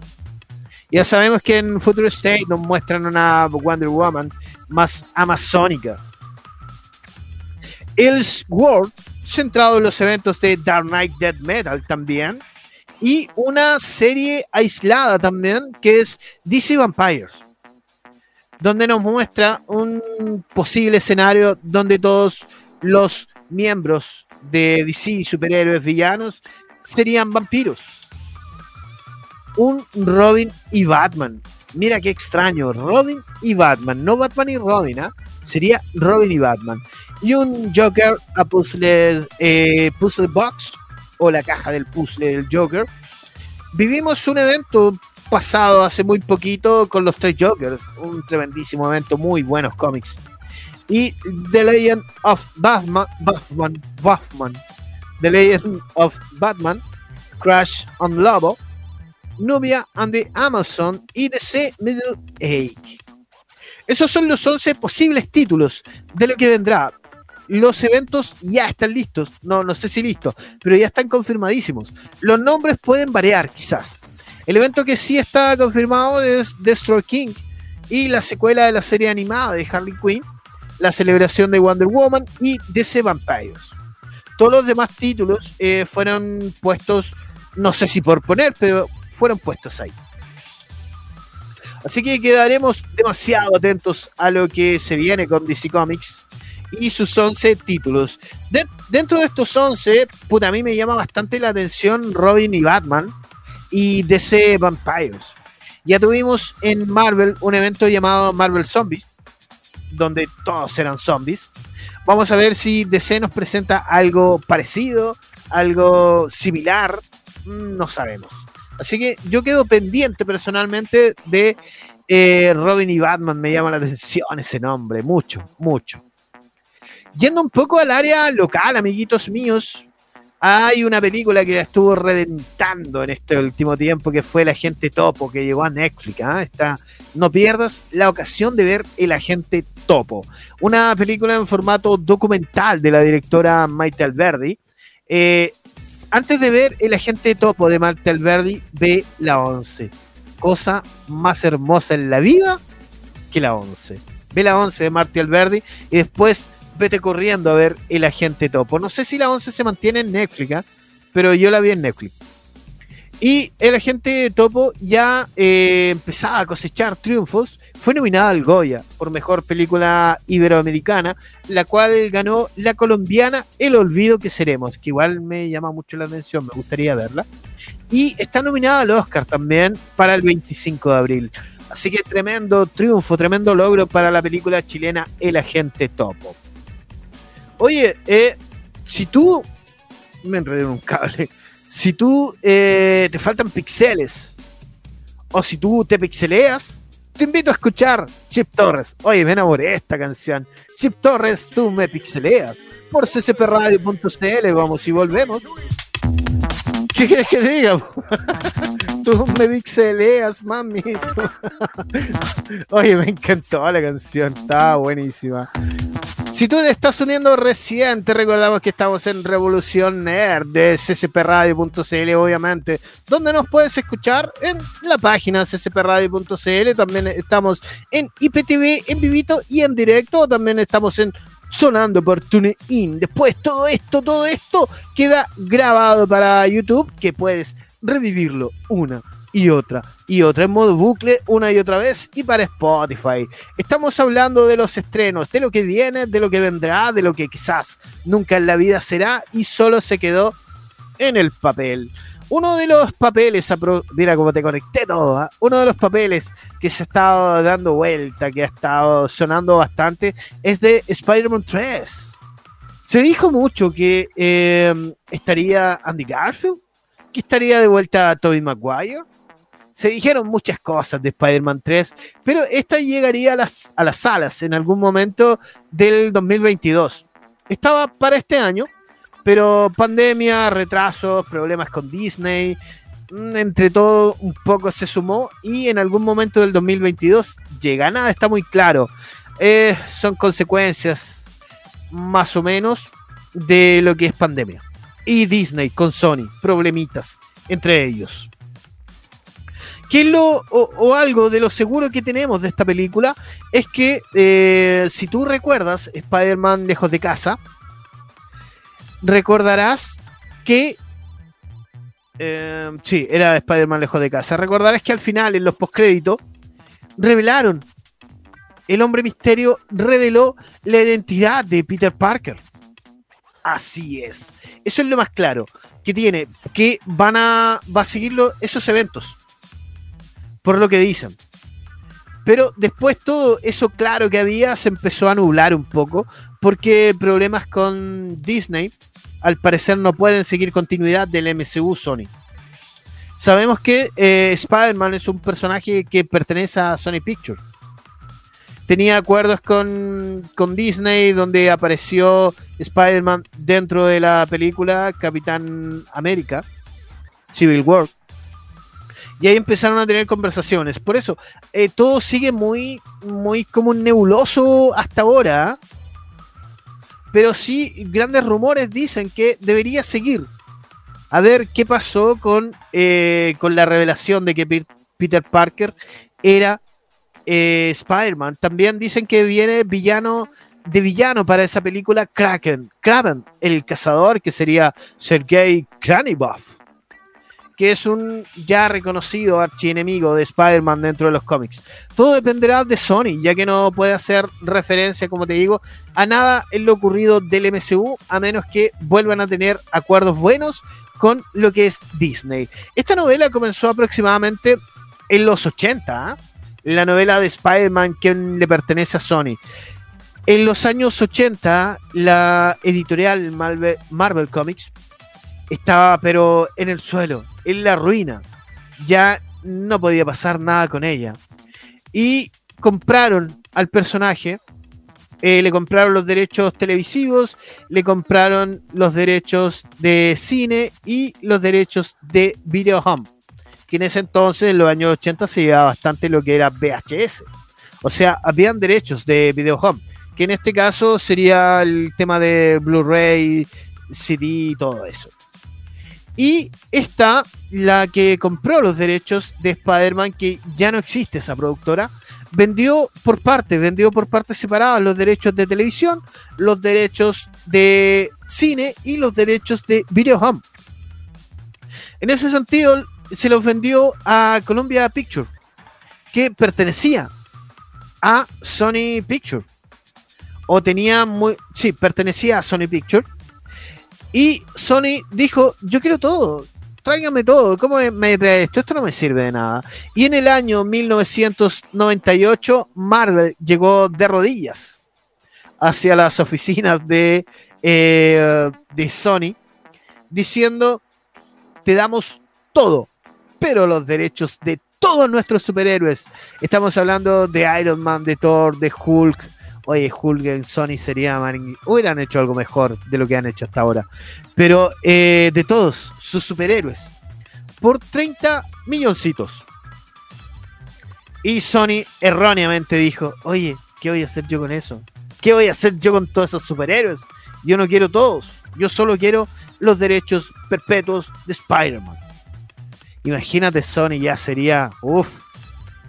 Ya sabemos que en Future State nos muestran una Wonder Woman más amazónica. World centrado en los eventos de Dark Knight Dead Metal también. Y una serie aislada también que es DC Vampires. Donde nos muestra un posible escenario donde todos los miembros de DC, superhéroes, villanos, serían vampiros. Un Robin y Batman. Mira qué extraño, Robin y Batman, no Batman y Robin, ¿ah? sería Robin y Batman. Y un Joker a puzzle, eh, puzzle Box, o la caja del puzzle del Joker. Vivimos un evento pasado hace muy poquito con los tres Jokers, un tremendísimo evento, muy buenos cómics. Y The Legend of Batman, Batman, Batman, The Legend of Batman, Crash on Lobo, Nubia and the Amazon y DC Middle Age. Esos son los 11 posibles títulos de lo que vendrá. Los eventos ya están listos, no, no sé si listos, pero ya están confirmadísimos. Los nombres pueden variar, quizás. El evento que sí está confirmado es Destroy King y la secuela de la serie animada de Harley Quinn, la celebración de Wonder Woman y DC Vampires. Todos los demás títulos eh, fueron puestos, no sé si por poner, pero fueron puestos ahí. Así que quedaremos demasiado atentos a lo que se viene con DC Comics y sus 11 títulos. dentro de estos 11, puta, a mí me llama bastante la atención Robin y Batman y DC Vampires. Ya tuvimos en Marvel un evento llamado Marvel Zombies, donde todos eran zombies. Vamos a ver si DC nos presenta algo parecido, algo similar, mm, no sabemos. Así que yo quedo pendiente personalmente de eh, Robin y Batman. Me llama la atención ese nombre, mucho, mucho. Yendo un poco al área local, amiguitos míos, hay una película que estuvo reventando en este último tiempo que fue El Agente Topo, que llegó a Netflix. ¿ah? no pierdas la ocasión de ver El Agente Topo. Una película en formato documental de la directora Maite Alberdi. Eh, antes de ver El Agente Topo de Maite Alberdi, ve la 11. Cosa más hermosa en la vida que la 11. Ve la 11 de Marty Alberdi y después vete corriendo a ver El Agente Topo. No sé si la 11 se mantiene en Netflix, ¿ah? pero yo la vi en Netflix. Y el agente Topo ya eh, empezaba a cosechar triunfos. Fue nominada al Goya por mejor película iberoamericana, la cual ganó la colombiana El Olvido que Seremos, que igual me llama mucho la atención, me gustaría verla. Y está nominada al Oscar también para el 25 de abril. Así que tremendo triunfo, tremendo logro para la película chilena El Agente Topo. Oye, eh, si tú. Me enredé en un cable si tú eh, te faltan pixeles o si tú te pixeleas, te invito a escuchar Chip Torres. Oye, me enamoré esta canción. Chip Torres, tú me pixeleas. Por ccpradio.cl, vamos y volvemos. ¿Qué quieres que diga? tú me pixeleas, mami. Oye, me encantó la canción, está buenísima. Si tú te estás uniendo recién, te recordamos que estamos en Revolución Nerd de ccpradio.cl, obviamente, donde nos puedes escuchar en la página ccpradio.cl. También estamos en IPTV en vivito y en directo. También estamos en sonando por TuneIn. Después todo esto, todo esto queda grabado para YouTube, que puedes revivirlo una y otra y otra en modo bucle una y otra vez y para Spotify. Estamos hablando de los estrenos, de lo que viene, de lo que vendrá, de lo que quizás nunca en la vida será y solo se quedó en el papel. Uno de los papeles, mira cómo te conecté todo, ¿ah? uno de los papeles que se ha estado dando vuelta, que ha estado sonando bastante, es de Spider-Man 3. Se dijo mucho que eh, estaría Andy Garfield, que estaría de vuelta Tobey Maguire, Se dijeron muchas cosas de Spider-Man 3, pero esta llegaría a las, a las salas en algún momento del 2022. Estaba para este año, pero pandemia, retrasos, problemas con Disney, mm, entre todo un poco se sumó y en algún momento del 2022 llega. Nada, está muy claro. Eh, son consecuencias más o menos de lo que es pandemia. Y Disney con Sony, problemitas entre ellos. Que lo, o, algo de lo seguro que tenemos de esta película es que, eh, si tú recuerdas Spider-Man lejos de casa, recordarás que. eh, sí, era Spider-Man lejos de casa. Recordarás que al final, en los postcréditos, revelaron. El hombre misterio reveló la identidad de Peter Parker. Así es. Eso es lo más claro que tiene, que van a, va a seguirlo esos eventos. Por lo que dicen. Pero después todo eso claro que había se empezó a nublar un poco porque problemas con Disney al parecer no pueden seguir continuidad del MCU Sony. Sabemos que eh, Spider-Man es un personaje que pertenece a Sony Pictures. Tenía acuerdos con, con Disney donde apareció Spider-Man dentro de la película Capitán América, Civil War. Y ahí empezaron a tener conversaciones. Por eso, eh, todo sigue muy, muy como nebuloso hasta ahora. ¿ah? Pero sí, grandes rumores dicen que debería seguir. A ver qué pasó con, eh, con la revelación de que Pe- Peter Parker era eh, Spider-Man. También dicen que viene villano de villano para esa película Kraken, Kraven, el cazador, que sería Sergei Kranibov, que es un ya reconocido archienemigo de Spider-Man dentro de los cómics. Todo dependerá de Sony, ya que no puede hacer referencia, como te digo, a nada en lo ocurrido del MCU, a menos que vuelvan a tener acuerdos buenos con lo que es Disney. Esta novela comenzó aproximadamente en los 80, ¿ah? la novela de Spider-Man que le pertenece a Sony. En los años 80, la editorial Marvel, Marvel Comics estaba pero en el suelo, en la ruina. Ya no podía pasar nada con ella. Y compraron al personaje, eh, le compraron los derechos televisivos, le compraron los derechos de cine y los derechos de video home. Que en ese entonces, en los años 80, se llevaba bastante lo que era VHS. O sea, habían derechos de video home. Que en este caso sería el tema de Blu-ray, CD y todo eso. Y está la que compró los derechos de Spider-Man, que ya no existe esa productora. Vendió por parte, vendió por partes separadas los derechos de televisión, los derechos de cine y los derechos de video home. En ese sentido, se los vendió a Columbia Pictures, que pertenecía a Sony Pictures. O tenía muy. Sí, pertenecía a Sony Pictures. Y Sony dijo: Yo quiero todo. Tráigame todo. ¿Cómo me trae esto? Esto no me sirve de nada. Y en el año 1998, Marvel llegó de rodillas hacia las oficinas de, eh, de Sony, diciendo: Te damos todo, pero los derechos de todos nuestros superhéroes. Estamos hablando de Iron Man, de Thor, de Hulk. Oye, Hulk Sony sería. man, hubieran hecho algo mejor de lo que han hecho hasta ahora. Pero eh, de todos sus superhéroes. Por 30 milloncitos. Y Sony erróneamente dijo: Oye, ¿qué voy a hacer yo con eso? ¿Qué voy a hacer yo con todos esos superhéroes? Yo no quiero todos. Yo solo quiero los derechos perpetuos de Spider-Man. Imagínate, Sony ya sería. Uff.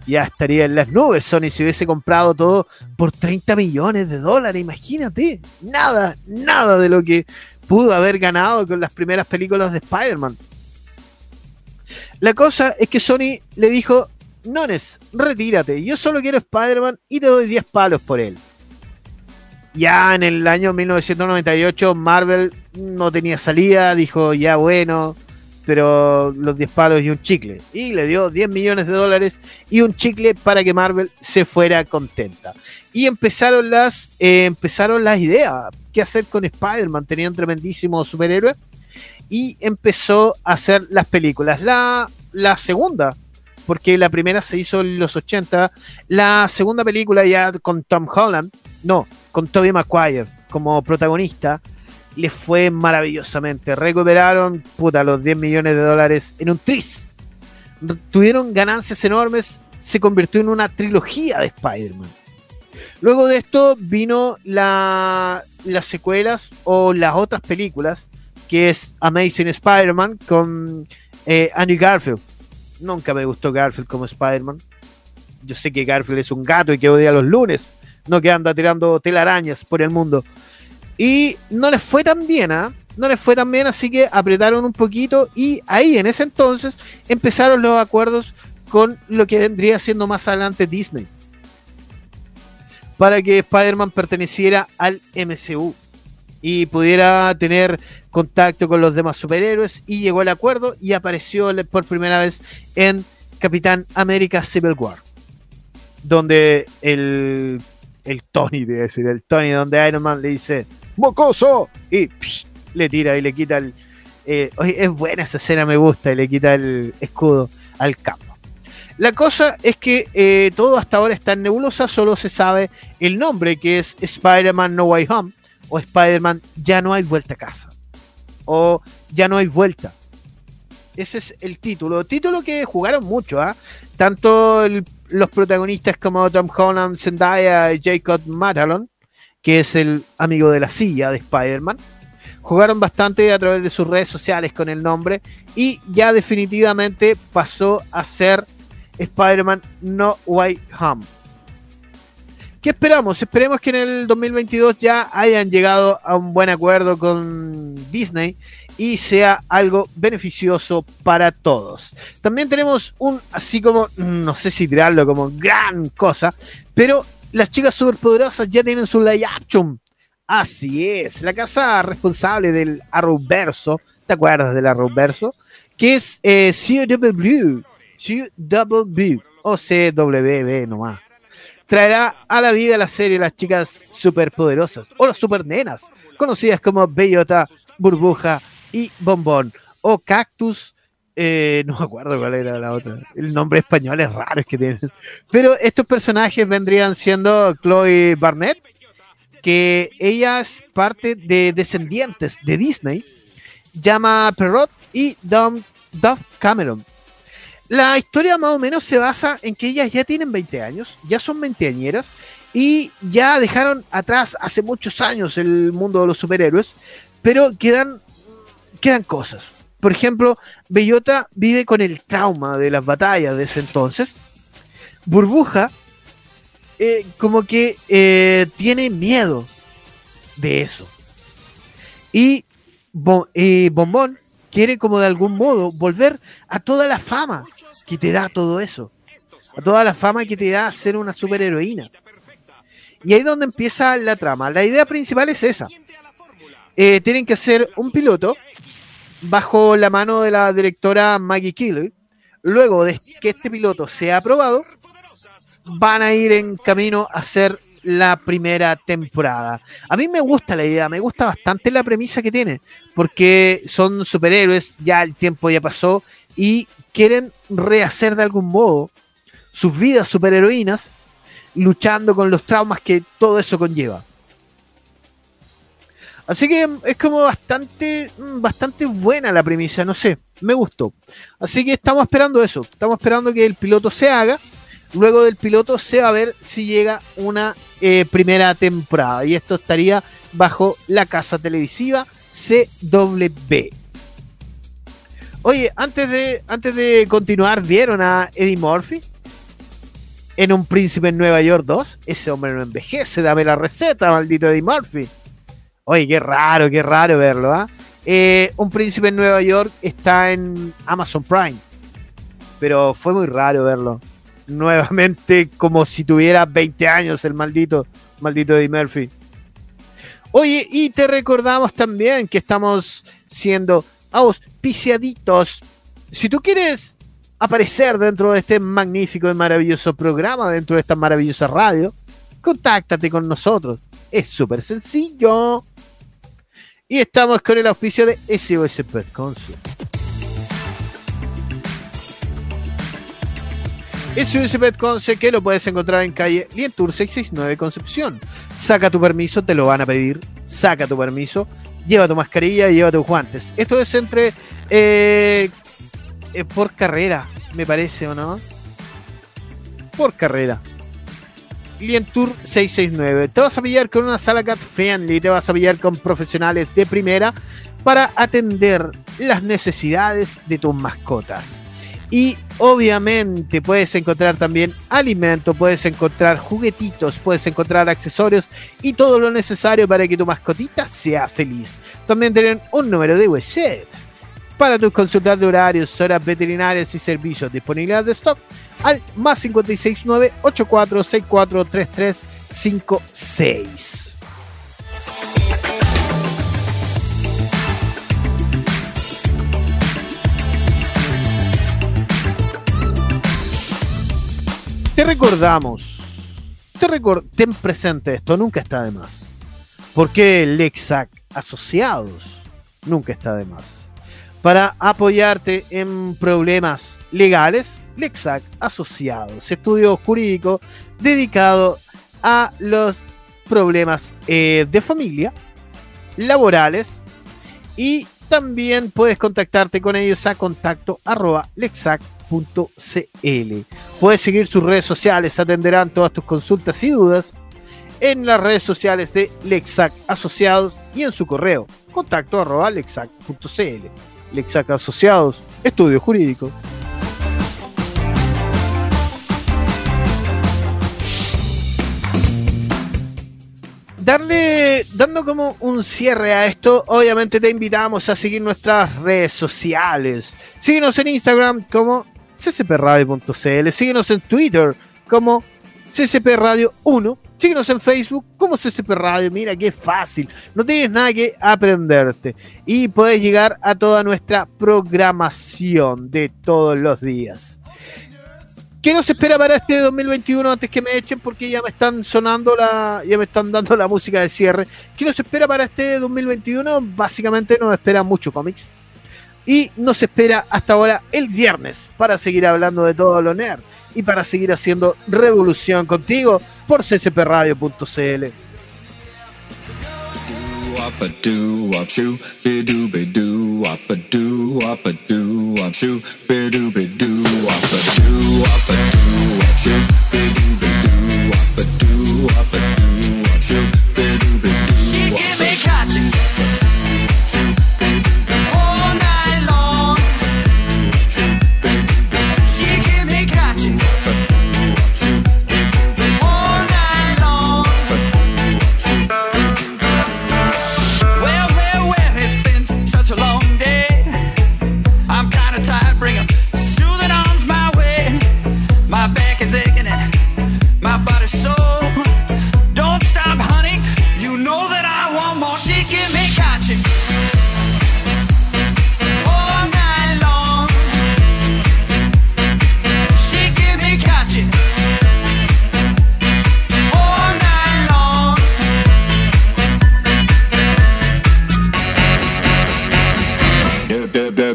Ya estaría en las nubes Sony si hubiese comprado todo por 30 millones de dólares. Imagínate. Nada, nada de lo que pudo haber ganado con las primeras películas de Spider-Man. La cosa es que Sony le dijo, Nones, retírate, yo solo quiero Spider-Man y te doy 10 palos por él. Ya en el año 1998 Marvel no tenía salida, dijo, ya bueno, pero los 10 palos y un chicle. Y le dio 10 millones de dólares y un chicle para que Marvel se fuera contenta. Y empezaron las, eh, empezaron las ideas. ¿Qué hacer con Spider-Man? Tenía un tremendísimo superhéroe. Y empezó a hacer las películas. La, la segunda porque la primera se hizo en los 80. La segunda película ya con Tom Holland, no, con Tobey Maguire como protagonista, le fue maravillosamente. Recuperaron, puta, los 10 millones de dólares en un tris. Tuvieron ganancias enormes, se convirtió en una trilogía de Spider-Man. Luego de esto vino la, las secuelas o las otras películas, que es Amazing Spider-Man con eh, Garfield. Nunca me gustó Garfield como Spider-Man. Yo sé que Garfield es un gato y que odia los lunes, no que anda tirando telarañas por el mundo. Y no les fue tan bien, ¿ah? No les fue tan bien, así que apretaron un poquito y ahí en ese entonces empezaron los acuerdos con lo que vendría siendo más adelante Disney. Para que Spider-Man perteneciera al MCU y pudiera tener contacto con los demás superhéroes y llegó el acuerdo y apareció por primera vez en Capitán América Civil War. Donde el, el Tony, debe decir, el Tony, donde Iron Man le dice, mocoso, y le tira y le quita el... eh, oye, es buena esa escena, me gusta, y le quita el escudo al campo. La cosa es que eh, todo hasta ahora está en nebulosa, solo se sabe el nombre, que es Spider-Man No Way Home, o Spider-Man Ya no hay vuelta a casa, o Ya no hay vuelta. Ese es el título. Título que jugaron mucho, ¿ah? Tanto los protagonistas como Tom Holland, Zendaya y Jacob Matalon, que es el amigo de la silla de Spider-Man. Jugaron bastante a través de sus redes sociales con el nombre y ya definitivamente pasó a ser Spider-Man No Way Home. ¿Qué esperamos? Esperemos que en el 2022 ya hayan llegado a un buen acuerdo con Disney y sea algo beneficioso para todos. También tenemos un, así como, no sé si tirarlo como gran cosa, pero las chicas superpoderosas ya tienen su live action. Así es, la casa responsable del Arrowverso, ¿te acuerdas del Arrowverso? Que es eh, CW, CW o CWB nomás. Traerá a la vida la serie las chicas superpoderosas o las supernenas, conocidas como Bellota, Burbuja y Bombón o Cactus. eh, no me acuerdo cuál era la otra. El nombre español es raro es que tienen. Pero estos personajes vendrían siendo Chloe Barnett, que ella es parte de descendientes de Disney, llama Perrot y Dom, Dove Cameron. La historia más o menos se basa en que ellas ya tienen 20 años, ya son veinteañeras y ya dejaron atrás hace muchos años el mundo de los superhéroes, pero quedan, quedan cosas. Por ejemplo, Bellota vive con el trauma de las batallas de ese entonces. Burbuja eh, como que eh, tiene miedo de eso. Y, Bo- y Bombón quiere como de algún modo volver a toda la fama que te da todo eso. A toda la fama que te da ser una superheroína. Y ahí es donde empieza la trama. La idea principal es esa. Eh, tienen que hacer un piloto bajo la mano de la directora Maggie Killer. Luego de que este piloto sea aprobado, van a ir en camino a hacer la primera temporada. A mí me gusta la idea, me gusta bastante la premisa que tiene, porque son superhéroes, ya el tiempo ya pasó y quieren rehacer de algún modo sus vidas superheroínas luchando con los traumas que todo eso conlleva. Así que es como bastante, mm, bastante buena la premisa, no sé, me gustó. Así que estamos esperando eso, estamos esperando que el piloto se haga. Luego del piloto se va a ver si llega una eh, primera temporada. Y esto estaría bajo la casa televisiva CW. Oye, antes de, antes de continuar, ¿vieron a Eddie Murphy? En Un Príncipe en Nueva York 2. Ese hombre no envejece, dame la receta, maldito Eddie Murphy. Oye, qué raro, qué raro verlo, ¿ah? Eh, Un Príncipe en Nueva York está en Amazon Prime. Pero fue muy raro verlo. Nuevamente, como si tuviera 20 años el maldito, maldito Eddie Murphy. Oye, y te recordamos también que estamos siendo auspiciaditos. Si tú quieres aparecer dentro de este magnífico y maravilloso programa, dentro de esta maravillosa radio, contáctate con nosotros. Es súper sencillo. Y estamos con el auspicio de SOS Pet Consult. SOS Pet Conce que lo puedes encontrar en calle Lientour 669 Concepción. Saca tu permiso, te lo van a pedir. Saca tu permiso, lleva tu mascarilla y lleva tus guantes. Esto es entre eh, por carrera, me parece, ¿o no? Por carrera. Lientour 669. Te vas a pillar con una sala cat friendly, te vas a pillar con profesionales de primera para atender las necesidades de tus mascotas. Y obviamente puedes encontrar también alimento, puedes encontrar juguetitos, puedes encontrar accesorios y todo lo necesario para que tu mascotita sea feliz. También tienen un número de WhatsApp para tus consultas de horarios, horas veterinarias y servicios, disponibilidad de stock al más 569 8464 3356. Te recordamos, te recor- ten presente esto, nunca está de más. Porque Lexac Asociados nunca está de más. Para apoyarte en problemas legales, Lexac Asociados, estudio jurídico dedicado a los problemas eh, de familia, laborales y también puedes contactarte con ellos a contacto arroba lexac.cl. Puedes seguir sus redes sociales, atenderán todas tus consultas y dudas en las redes sociales de Lexac Asociados y en su correo contacto arroba lexac.cl. Lexac Asociados, estudio jurídico. darle, dando como un cierre a esto, obviamente te invitamos a seguir nuestras redes sociales. Síguenos en Instagram como ccpradio.cl, síguenos en Twitter como ccpradio1, síguenos en Facebook como ccp radio. Mira qué fácil, no tienes nada que aprenderte y puedes llegar a toda nuestra programación de todos los días. ¿Qué nos espera para este 2021 antes que me echen? Porque ya me están sonando la. ya me están dando la música de cierre. ¿Qué nos espera para este 2021? Básicamente nos espera mucho cómics. Y nos espera hasta ahora el viernes para seguir hablando de todo lo nerd y para seguir haciendo revolución contigo por ccpradio.cl.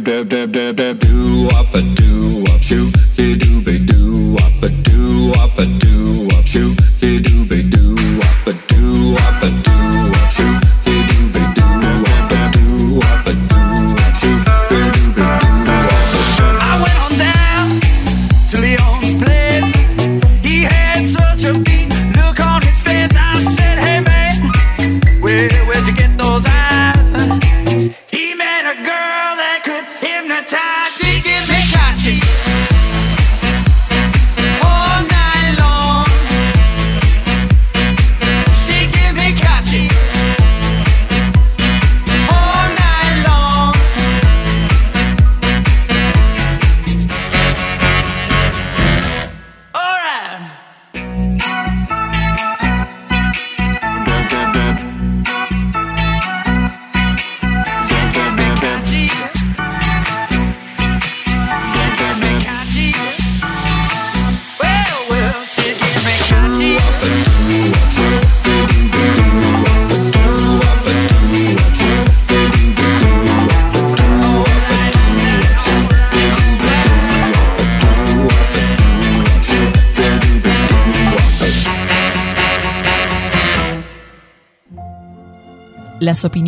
do up a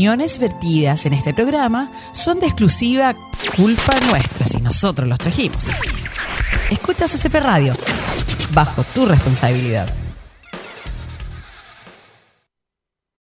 opiniones vertidas en este programa son de exclusiva culpa nuestra si nosotros los trajimos. Escuchas SF Radio, bajo tu responsabilidad.